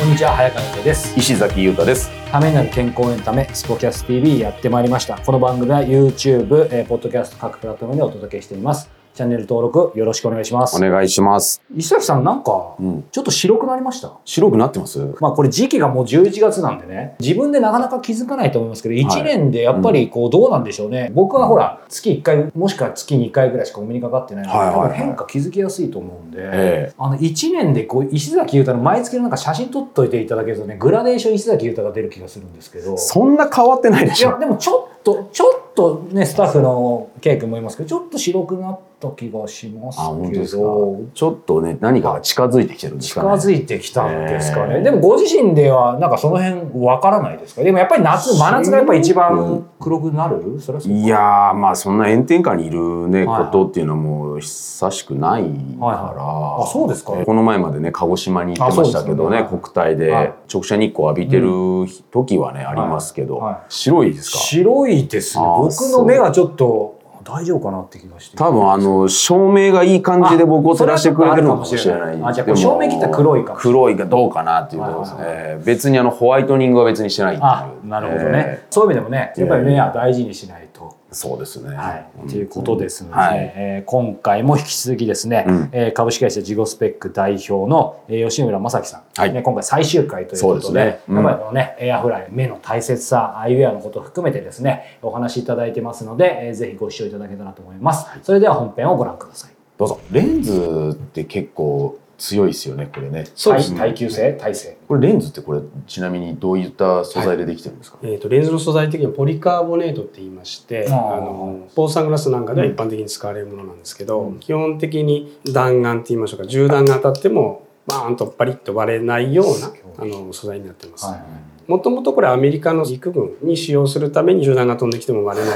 こんにちは早川由です。石崎裕太です。ためになる健康エンタメスポキャス TV やってまいりました。この番組は YouTube、えー、ポッドキャスト各プラットフォームでお届けしていますチャンネル登録よろしくお願いします。お願いします。石崎さんなんかうん。ちょっと白くなりました？白くなってます？まあこれ時期がもう11月なんでね。自分でなかなか気づかないと思いますけど1年でやっぱりこうどうなんでしょうね、僕はほら月1回もしくは月2回ぐらいしかお目にかかってないので、はいはいはい。変化気づきやすいと思うんで、えあの1年でこう石崎裕太の毎月のなんか写真撮っといていただけるとねグラデーション石崎裕太が出る気がするんですけど。そんな変わってないでしょ。いやでもちょっとちょっとねスタッフのケイ君もいますけどちょっと白くなった気がしますけど。ちょっとね、何かが近づいてきてるんですかね。近づいてきたんですかね、えー。でもご自身ではなんかその辺わからないですか？でもやっぱり夏真夏がやっぱり一番黒くなる？それいやー、まあそんな炎天下にいるね、はいことっていうのはもう久しくないから。あそうですか。えーこの前までね、鹿児島に行ってましたけどね、ね。国体ではい。直射日光浴びてる時はね、ありますけど、は白いですか？白いですね。僕の目がちょっと大丈夫かなって気がして多分あの照明がいい感じで僕を照らしてくれてるのかもしれない。あじゃあこれ照明切ったら黒いか黒いかどうかなっていうところですね。はいえー別にあのホワイトニングは別にしてないっていう。あなるほどね、えそういう意味でもねやっぱり目は大事にしないと。ーそうですね。はい、うん。ということですので、はい。えー今回も引き続きですね、うん。えー株式会社ジゴスペック代表の、えー吉村正樹さん、はい。ね、今回最終回ということでね。うん。やっぱりこのねエアフライ目の大切さアイウェアのことを含めてですねお話しいただいてますので、えーぜひご視聴いただけたらと思います、それでは本編をご覧ください。どうぞ。レンズって結構強いですよね、これね。そうですね。耐耐久性耐性。これレンズってこれちなみにどういった素材でできてるんですか、えー、とレンズの素材的にはポリカーボネートって言いましてあのスポーツサングラスなんかでは一般的に使われるものなんですけど、基本的に弾丸って言いましょうか。銃弾が当たってもバーンとパリッと割れないようなあの素材になってます。はいもともとこれアメリカの陸軍に使用するために銃弾が飛んできても割れな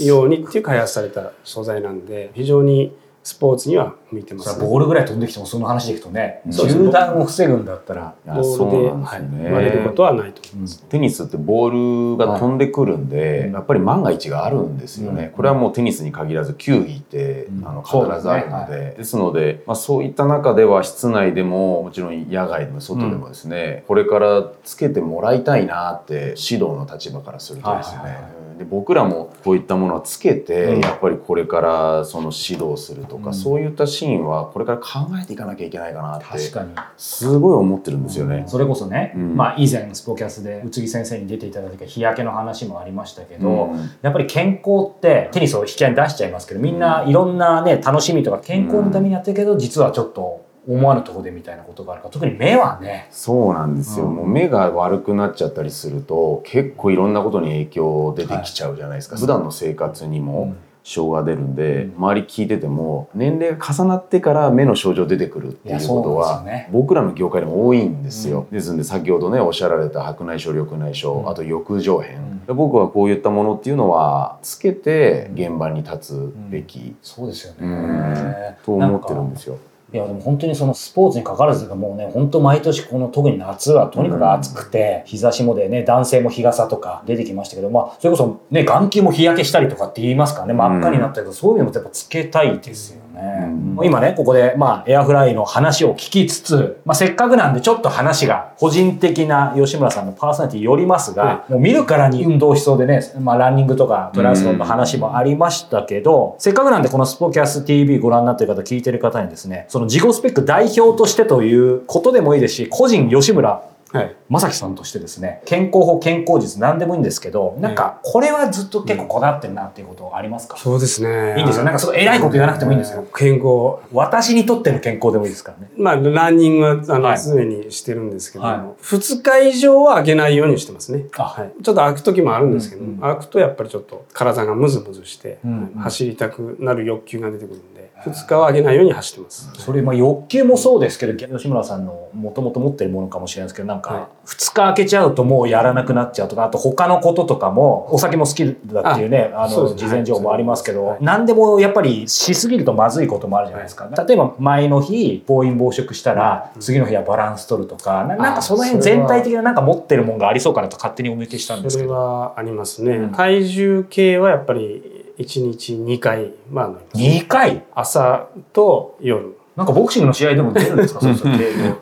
いようにっていう開発された素材なんで非常にスポーツには向いてます、ボールぐらい飛んできてもその話でいくとねそうです銃弾を防ぐんだったら。ボールでそうなんですよね。はい、割れることはないと思います。テニスってボールが飛んでくるんで、やっぱり万が一があるんですよね、うん。これはもうテニスに限らず球技って、うん。あの必ずあるので。ですので、まあ、そういった中では室内でももちろん野外でも外でもですね、これからつけてもらいたいなって指導の立場からするとですね、はいはいはい。うんで僕らもこういったものはつけて、うん。やっぱりこれからその指導するとか、うん。そういったシーンはこれから考えていかなきゃいけないかなって確かに。すごい思ってるんですよね。それこそね、うん。まあ以前スポキャスで宇津木先生に出ていただいた日焼けの話もありましたけど、うん。やっぱり健康ってテニスを引き合いに出しちゃいますけどみんないろんなね楽しみとか健康のためにやってるけど、実はちょっと思わぬところでみたいなことがあるから特に目はねそうなんですよ、うん。もう目が悪くなっちゃったりすると結構いろんなことに影響出てきちゃうじゃないですか、普段の生活にも。支障が出るんで、うん。周り聞いてても年齢が重なってから目の症状出てくるっていうことは、ね。僕らの業界でも多いんですよ、ですんで先ほどねおっしゃられた白内障緑内障、うん。あと翼状片、僕はこういったものっていうのはつけて現場に立つべき、そうですよね、うん。と思ってるんですよ。いやでも本当にそのスポーツに関わらずもうね本当毎年この特に夏はとにかく暑くて、日差しもでね男性も日傘とか出てきましたけどまあそれこそね眼球も日焼けしたりとかって言いますからね真っ赤になったりとか、そういうのもやっぱつけたいですよね。うん。今ねここでまあエアフライの話を聞きつつ、まあ、せっかくなんでちょっと話が個人的な吉村さんのパーソナリティによりますが、もう見るからに運動しそうでね、まあ、ランニングとかトライアスロンの話もありましたけど、せっかくなんでこのスポキャス TV ご覧になってる方聞いてる方にですねその自己スペック代表としてということでもいいですし個人吉村はい。正樹さんとしてですね健康法健康術何でもいいんですけどなんかこれはずっと結構こだわってるなっていうことありますか、そうですね。いいんですよ。なんかその偉いこと言わなくてもいいんですよ。健康。私にとっての健康でもいいですからね。まあ、ランニングはあの、はい。常にしてるんですけども、はい。2日以上は開けないようにしてますね。あはい、ちょっと開く時もあるんですけど、うんうん開くとやっぱりちょっと体がムズムズして、うんうん走りたくなる欲求が出てくる2日は上げないように走ってます。それまあ欲求もそうですけど吉村さんのもともと持ってるものかもしれないですけどなんはいか2日空けちゃうともうやらなくなっちゃうとかあと他のこととかもお酒も好きだっていうねあの事前情報もありますけどはい。何でもやっぱりしすぎるとまずいこともあるじゃないですか。例えば前の日暴飲暴食したら次の日はバランス取るとかななんかその辺全体的ななんか持ってるもんがありそうかなと勝手にお見受けしたんですそれけどはありますね。うん。体重計はやっぱり1日2回、まあ乗ります、2回？朝と夜なんかボクシングの試合でも出るんですか？そうそう。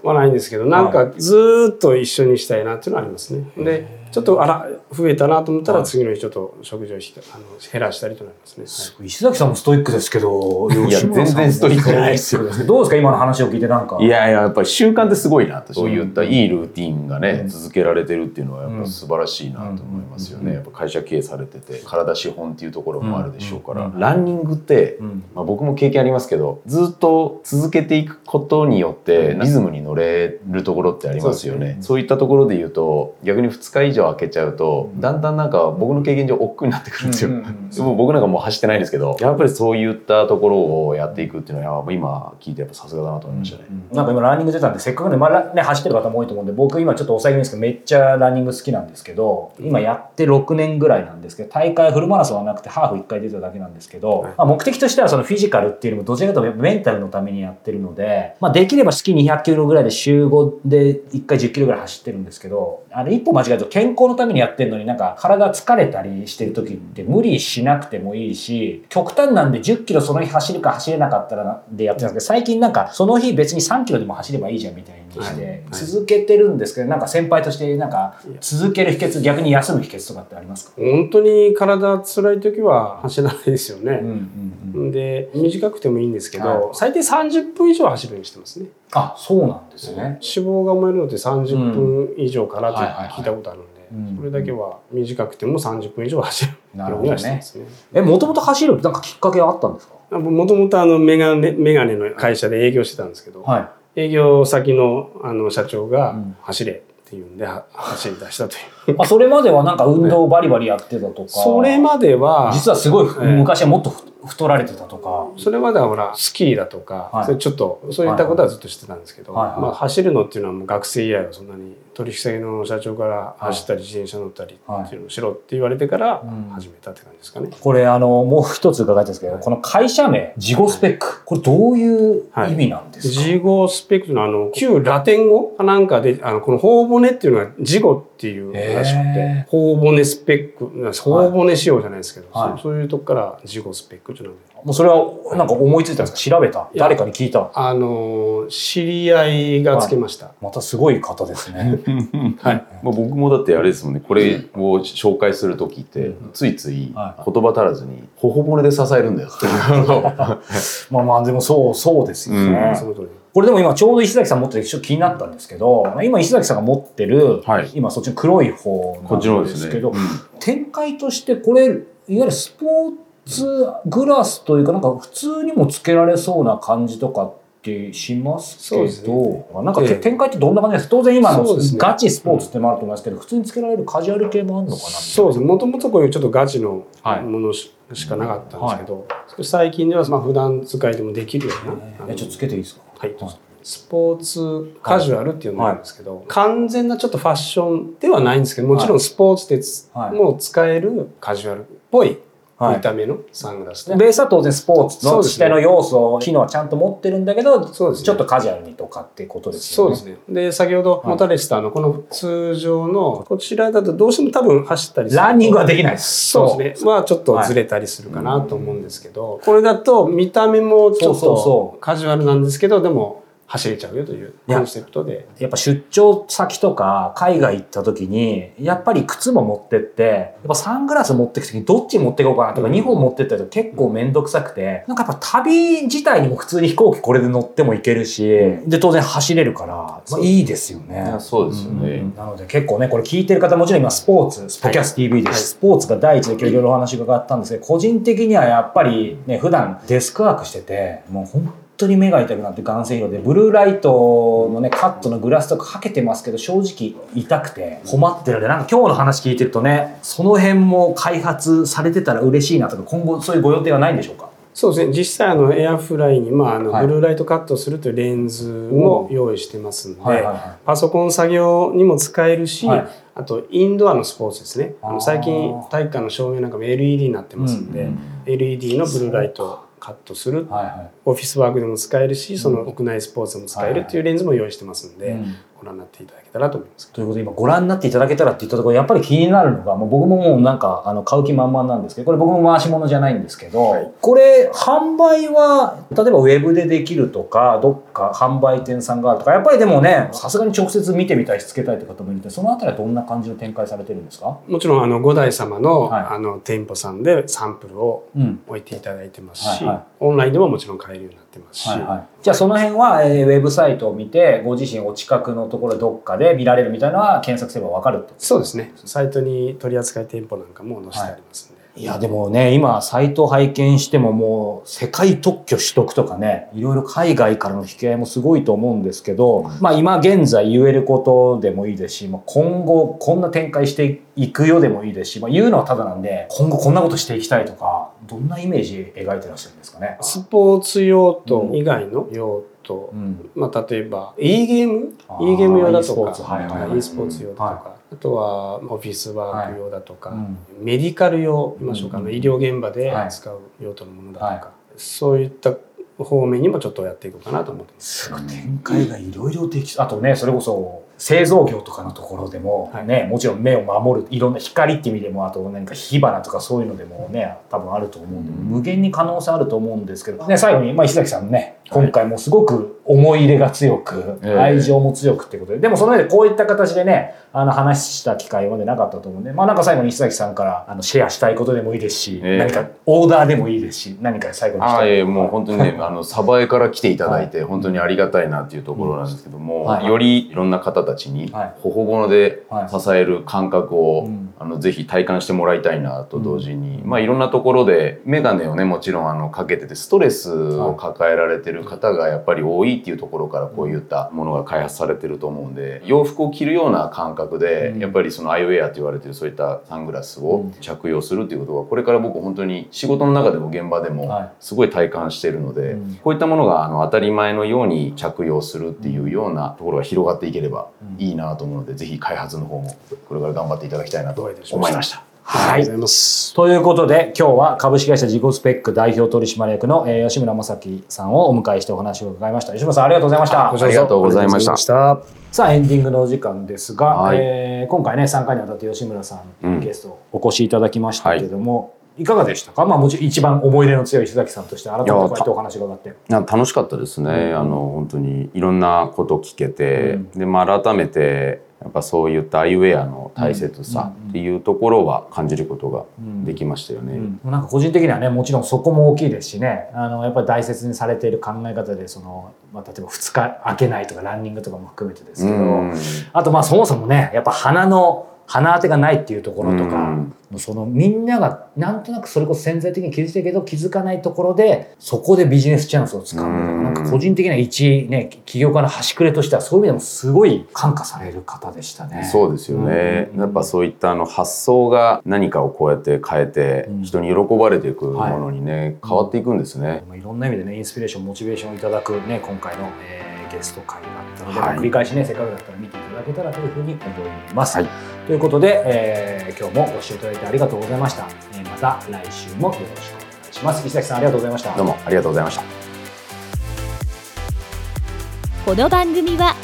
はないんですけど、なんかずーっと一緒にしたいなっていうのはありますね。で、ちょっとあら、増えたなと思ったはいら次の日ちょっと食事をしてあの減らしたりとなりますね。はい。石崎さんもストイックですけど、いや全然ストイックじゃない。ですよどうですか？今の話を聞いてなんか。いやいややっぱり習慣ってすごいなとそういったいいルーティンがね、うん。続けられてるっていうのはやっうん。ぱ素晴らしいなと思いますようん。ねやっぱ会社経営されてて体資本っていうところもあるでしょうから、うん。ランニングって、うん。まあ、僕も経験ありますけどずっと続けていくことによってリズムに乗れるところってありますよね。そういったところで言うと逆に2日以上空けちゃうとだんだんなんか僕の経験上億劫になってくるんですよ。うんう僕なんかもう走ってないんですけどやっぱりそういったところをやっていくっていうのは今聞いてやっぱさすがだなと思いましたね。なんか今ランニング出たんでせっかくね,、まあらね走ってる方も多いと思うんで僕今ちょっと抑え気味ですけどめっちゃランニング好きなんですけど今やって6年ぐらいなんですけど大会フルマラソンはなくてハーフ1回出ただけなんですけど、はい。まあ、目的としてはそのフィジカルっていうよりもどちらかというとメンタルのためにやってるので、まあ、できれば月200キロぐらいで週5で1回10キロぐらい走ってるんですけどあれ一歩間違えると健康のためにやってるのになんか体疲れたりしてる時って無理しなくてもいいし極端なんで10キロその日走るか走れなかったらでやってたんですけど最近なんかその日別に3キロでも走ればいいじゃんみたいな。にしてはい。続けてるんですけどなんか先輩としてなんか続ける秘訣逆に休む秘訣とかってありますか？本当に体辛い時は走らないですよね。うんで短くてもいいんですけど、はい。最低30分以上走るようにしてますねあそうなんですね。脂肪が燃えるのって30分以上からってはいはいはい聞いたことあるので、うん。それだけは短くても30分以上走るなるほどようにはしてまね。すね。えもともと走るなんかきっかけはあったんですか？もともとあのメガネメガネの会社で営業してたんですけど、はい。営業先のあの社長がうん。走れっていうんでは走り出したというあそれまではなんか運動をバリバリやってたとか。それまでは実はすごい、ええ。昔はもっとふ太られてたとか。それまではほらスキーだとか、はい。それちょっとそういったことはずっとしてたんですけど、はいはいまあ、走るのっていうのはもう学生以来はそんなに取引先の社長から走ったり自転車乗ったりっていうのをしろって言われてからうん始めたって感じですかね。これあのもう一つ伺いたいんですけど、この会社名ジゴスペック。これどういう意味なんですか、ジゴスペクトのあの旧ラテン語かなんかであのこの頬骨っていうのはジゴっていうらしくへて頬骨スペック頬骨仕様じゃないですけど、はい。そうそういうとこからジゴスペックっていうのでもうそれはなんか思いついたんですか？調べた？誰かに聞いたあの知り合いがつけました。またすごい方ですね。はい。まあ、僕もだってあれですもんね。これを紹介する時ってついつい言は葉足らずに頬骨で支えるんだよって まあまあでもそうそうですよね。その通りこれでも今ちょうど石崎さん持っててちょっと気になったんですけど今石崎さんが持ってる、はい。今そっちの黒い方なん方ですけど、うん。展開としてこれいわゆるスポーツグラスというかなんか普通にもつけられそうな感じとかってしますけど、ね。なんか、ええ。展開ってどんな感じですか？当然今のガチスポーツってのもあると思いますけど、普通につけられるカジュアル系もあるのかなそうですね。もともとこういうちょっとガチのはい。ものし,、かなかったんですけど、最近ではまあ普段使いでもできるような、えちょっとつけていいですか？はい。スポーツカジュアルっていうのがあるんですけど、完全なちょっとファッションではないんですけどもちろんスポーツでつ、はい。も使えるカジュアルっぽいはい見た目のサングラスで、ベースは当然スポーツのそうですね。指定の要素、機能はちゃんと持ってるんだけど、ね。ちょっとカジュアルにとかってことですよね。そうですね。で、先ほど持たれてたあの、この通常の、こちらだとどうしても多分走ったりする。とランニングはできないです。そうですね。まあちょっとずれたりするかなと思うんですけど、これだと見た目もちょっそうそうそとカジュアルなんですけど、でも走れちゃうよというコンセプトで。やっぱ出張先とか海外行った時にやっぱり靴も持ってってやっぱサングラス持ってく時にどっち持っていこうかなとか2本持ってったりと結構面倒くさくてなんかやっぱ旅自体にも普通に飛行機これで乗っても行けるしで当然走れるから、まあ、いいですよね。そうですよね、なので結構ねこれ聞いてる方もちろん今スポーツスポキャス TV です、はい。スポーツが第一で今日いろいろお話伺ったんですけど個人的にはやっぱりね普段デスクワークしててもう本当に目が痛くなって眼性疲労でブルーライトのねカットのグラスとかかけてますけど正直痛くて。困ってるのでなんか今日の話聞いてるとねその辺も開発されてたら嬉しいなとか今後そういうご予定はないんでしょうか？そうですね。実際あのエアフライに、まあ、あのはい。ブルーライトカットするというレンズも用意してますんで、はいはいはパソコン作業にも使えるし、はい。あとインドアのスポーツですね。あの最近体育館の照明なんかも LED になってますんで、うん LED のブルーライト。をカットするいはいはい。オフィスワークでも使えるしその屋内スポーツでも使えるっていうレンズも用意してますんで、うんご覧になっていただけたらと思います。ということで今ご覧になっていただけたらって言ったところやっぱり気になるのがもう僕ももうなんかあの買う気満々なんですけどこれ僕も回し物じゃないんですけど、はい。これ販売は例えばウェブでできるとかどっか販売店さんがあるとかやっぱりでもねさすがに直接見てみたいしつけたいって方もいるんでそのあたりはどんな感じの展開されてるんですか？もちろんあの五代様の,、はい。あの店舗さんでサンプルをうん。置いていただいてますし、オンラインでももちろん買えるようになってますし、はいはい、じゃあその辺は、えーウェブサイトを見てご自身お近くのところどっかで見られるみたいなのは検索すれば分かるってそうですね。サイトに取り扱い店舗なんかも載せてありますんで、いやでもね今サイトを拝見してももう世界特許取得とかねいろいろ海外からの引き合いもすごいと思うんですけど、まあ今現在言えることでもいいですし、まあ、今後こんな展開していくよでもいいですし、まあ、言うのはただなんで今後こんなことしていきたいとかどんなイメージ描いてらっしゃるんですかね？スポーツ用途以外の用途、うん。まあ、例えば e ゲーム e ゲーム用だ e とかはいはいはい。e スポーツ用だとか、あとはオフィスワーク用だとか、メディカル用ましょうか、うん。あの医療現場ではい使う用途のものだとか、はい。そういった方面にもちょっとやっていこうかなと思ってます。すごい。展開がいろいろできあとねそれこそ製造業とかのところでも、はい。ねもちろん目を守るいろんな光って意味でもあと何か火花とかそういうのでもね多分あると思うんで、無限に可能性あると思うんですけど、ね、最後に、まあ、石崎さんのね今回もすごく思い入れが強く、ええ。愛情も強くっていうことで。でもその上でこういった形でねあの話した機会までなかったと思うんで。まあなんか最後に石崎さんからあのシェアしたいことでもいいですし、ええ。何かオーダーでもいいですし何か最後にしたいあえもう本当にね あの鯖江から来ていただいて本当にありがたいなっていうところなんですけども、はい。よりいろんな方たちにはい。ほほぼのではい。支える感覚を、うん。あのぜひ体感してもらいたいなと同時に、まあいろんなところで眼鏡をねもちろんあのかけててストレスを抱えられてる方がやっぱり多いっていうところからこういったものが開発されてると思うんで洋服を着るような感覚で、うん。やっぱりそのアイウェアと言われてるそういったサングラスを着用するっていうことがこれから僕本当に仕事の中でも現場でもはい。すごい体感してるので、うん。こういったものがあの当たり前のように着用するっていうようなところが広がっていければいいなと思うので、ぜひ開発の方もこれから頑張っていただきたいなと思いました。はい。ありがとうございます。ということで今日は株式会社自己スペック代表取締役の、えー吉村正樹さんをお迎えしてお話を伺いました。吉村さんありがとうございました。ありがとうございました。ありがとうございまさあエンディングのお時間ですが、はい。えー今回ね3回にわたって吉村さん、うんゲストお越しいただきましたけれども、い、かがでしたか？まあもちろん一番思い入れの強い石崎さんとして改めてこうやってお話が伺って。な楽しかったですね、あの本当にいろんなこと聞けて、うん。でまあ、改めてやっぱそういったアイウェアの大切さっていうところは感じることができましたよね。うん。なんか個人的にはねもちろんそこも大きいですしね。あのやっぱり大切にされている考え方でその、まあ、例えば2日空けないとかランニングとかも含めてですけど、うん。あとまあそもそもねやっぱ鼻の鼻当てがないっていうところとか、そのみんながなんとなくそれこそ潜在的に気づいてるけど気づかないところでそこでビジネスチャンスをつかむなんか個人的な一ね起業家の端くれとしてはそういう意味でもすごい感化される方でしたね。そうですよね、うん。やっぱそういったあの発想が何かをこうやって変えてうん。人に喜ばれていくものにね、変わっていくんですね。まあいろんな意味でねインスピレーションモチベーションをいただくね今回の、えーゲスト会だったので、はい。まあ繰り返しねせっかくだったら見ていただけたらというふうに思います。はいということで、えー今日もご視聴いただいてありがとうございました。えーまた来週もよろしくお願いします。石崎さんありがとうございました。どうもありがとうございました。この番組は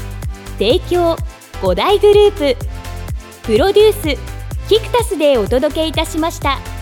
提供5大グループプロデュースキクタスでお届けいたしました。